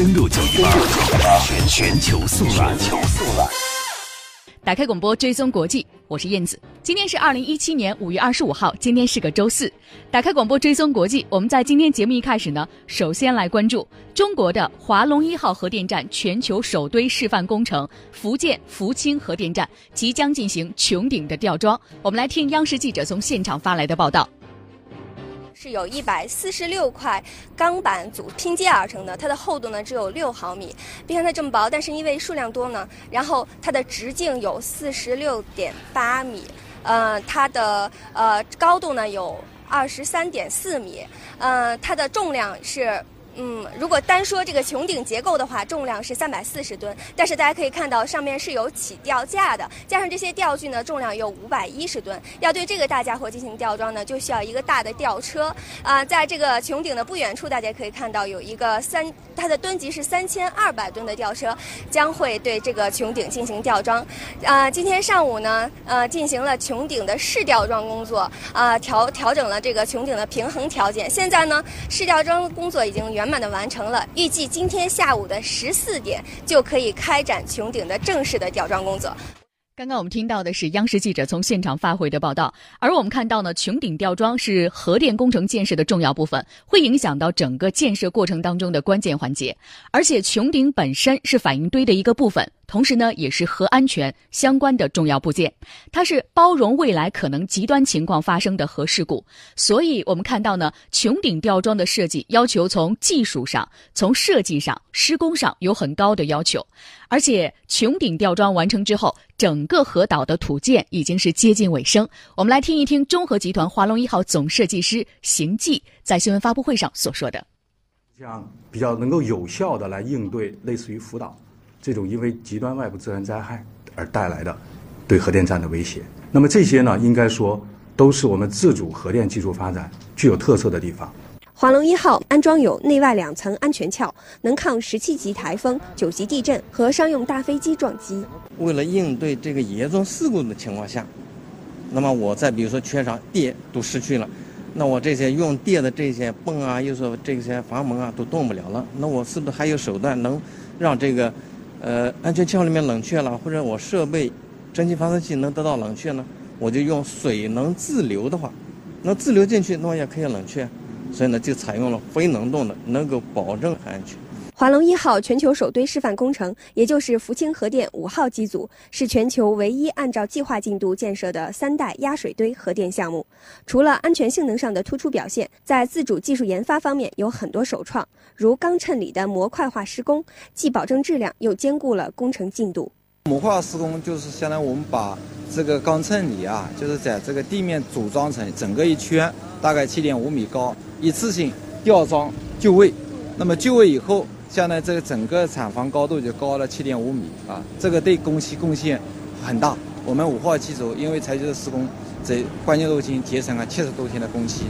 登录九一八全全球速览。打开广播，追踪国际，我是燕子。今天是二零一七年五月二十五号，今天是个周四。打开广播，追踪国际，我们在今天节目一开始呢，首先来关注中国的华龙一号核电站全球首堆示范工程——福建福清核电站即将进行穹顶的吊装。我们来听央视记者从现场发来的报道。是有一百四十六块钢板组拼接而成的，它的厚度呢只有六毫米，别看它这么薄，但是因为数量多呢，然后它的直径有四十六点八米，呃，它的呃高度呢有二十三点四米，呃，它的重量是。嗯，如果单说这个穹顶结构的话，重量是三百四十吨，但是大家可以看到上面是有起吊架的，加上这些吊具呢，重量有五百一十吨。要对这个大家伙进行吊装呢，就需要一个大的吊车。啊，在这个穹顶的不远处，大家可以看到有一个三，它的吨级是三千二百吨的吊车，将会对这个穹顶进行吊装。啊，今天上午呢，呃，进行了穹顶的试吊装工作，啊，调调整了这个穹顶的平衡条件。现在呢，试吊装工作已经圆慢的完成了，预计今天下午的十四点就可以开展穹顶的正式的吊装工作。刚刚我们听到的是央视记者从现场发回的报道，而我们看到呢，穹顶吊装是核电工程建设的重要部分，会影响到整个建设过程当中的关键环节，而且穹顶本身是反应堆的一个部分。同时呢，也是核安全相关的重要部件，它是包容未来可能极端情况发生的核事故。所以，我们看到呢，穹顶吊装的设计要求从技术上、从设计上、施工上有很高的要求。而且，穹顶吊装完成之后，整个核岛的土建已经是接近尾声。我们来听一听中核集团华龙一号总设计师邢继在新闻发布会上所说的：“这样比较能够有效的来应对类似于福岛。”这种因为极端外部自然灾害而带来的对核电站的威胁，那么这些呢，应该说都是我们自主核电技术发展具有特色的地方。华龙一号安装有内外两层安全壳，能抗十七级台风、九级地震和商用大飞机撞击。为了应对这个严重事故的情况下，那么我再比如说缺少电都失去了，那我这些用电的这些泵啊，又说这些阀门啊都动不了了，那我是不是还有手段能让这个？呃，安全气泡里面冷却了，或者我设备蒸汽发生器能得到冷却呢？我就用水能自流的话，能自流进去，那也可以冷却。所以呢，就采用了非能动的，能够保证安全。华龙一号全球首堆示范工程，也就是福清核电五号机组，是全球唯一按照计划进度建设的三代压水堆核电项目。除了安全性能上的突出表现，在自主技术研发方面有很多首创，如钢衬里的模块化施工，既保证质量，又兼顾了工程进度。模块化施工就是相当于我们把这个钢衬里啊，就是在这个地面组装成整个一圈，大概七点五米高，一次性吊装就位。那么就位以后。现在这个整个厂房高度就高了七点五米啊，这个对工期贡献很大。我们五号机组因为采取的施工，这关键路径节省了七十多天的工期。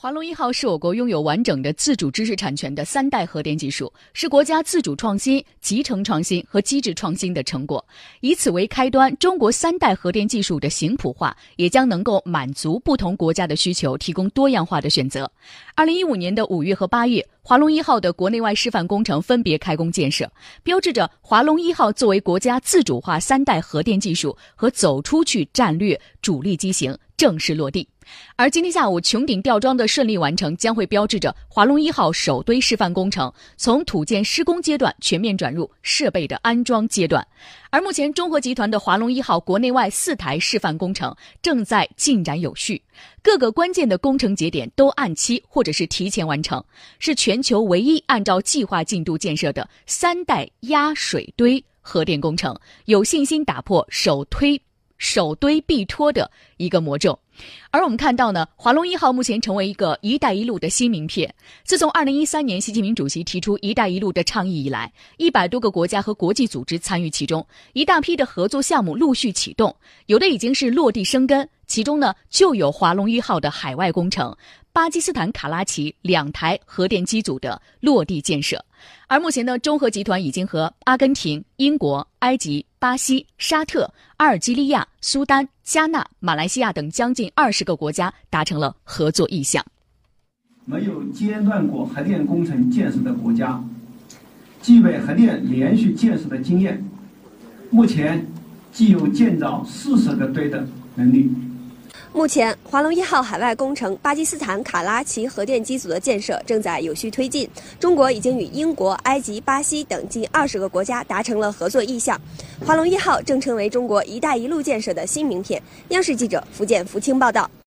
华龙一号是我国拥有完整的自主知识产权的三代核电技术，是国家自主创新、集成创新和机制创新的成果。以此为开端，中国三代核电技术的型谱化也将能够满足不同国家的需求，提供多样化的选择。二零一五年的五月和八月，华龙一号的国内外示范工程分别开工建设，标志着华龙一号作为国家自主化三代核电技术和走出去战略主力机型正式落地。而今天下午穹顶吊装的顺利完成，将会标志着华龙一号首堆示范工程从土建施工阶段全面转入设备的安装阶段。而目前中核集团的华龙一号国内外四台示范工程正在进展有序，各个关键的工程节点都按期或者是提前完成，是全球唯一按照计划进度建设的三代压水堆核电工程，有信心打破首推。首堆必脱的一个魔咒，而我们看到呢，华龙一号目前成为一个“一带一路”的新名片。自从二零一三年习近平主席提出“一带一路”的倡议以来，一百多个国家和国际组织参与其中，一大批的合作项目陆续启动，有的已经是落地生根。其中呢，就有华龙一号的海外工程，巴基斯坦卡拉奇两台核电机组的落地建设。而目前呢，中核集团已经和阿根廷、英国、埃及、巴西、沙特、阿尔及利亚、苏丹、加纳、马来西亚等将近二十个国家达成了合作意向。没有间断过核电工程建设的国家，具备核电连续建设的经验，目前既有建造四十个堆的能力。目前，华龙一号海外工程巴基斯坦卡拉奇核电机组的建设正在有序推进。中国已经与英国、埃及、巴西等近二十个国家达成了合作意向。华龙一号正成为中国“一带一路”建设的新名片。央视记者福建福清报道。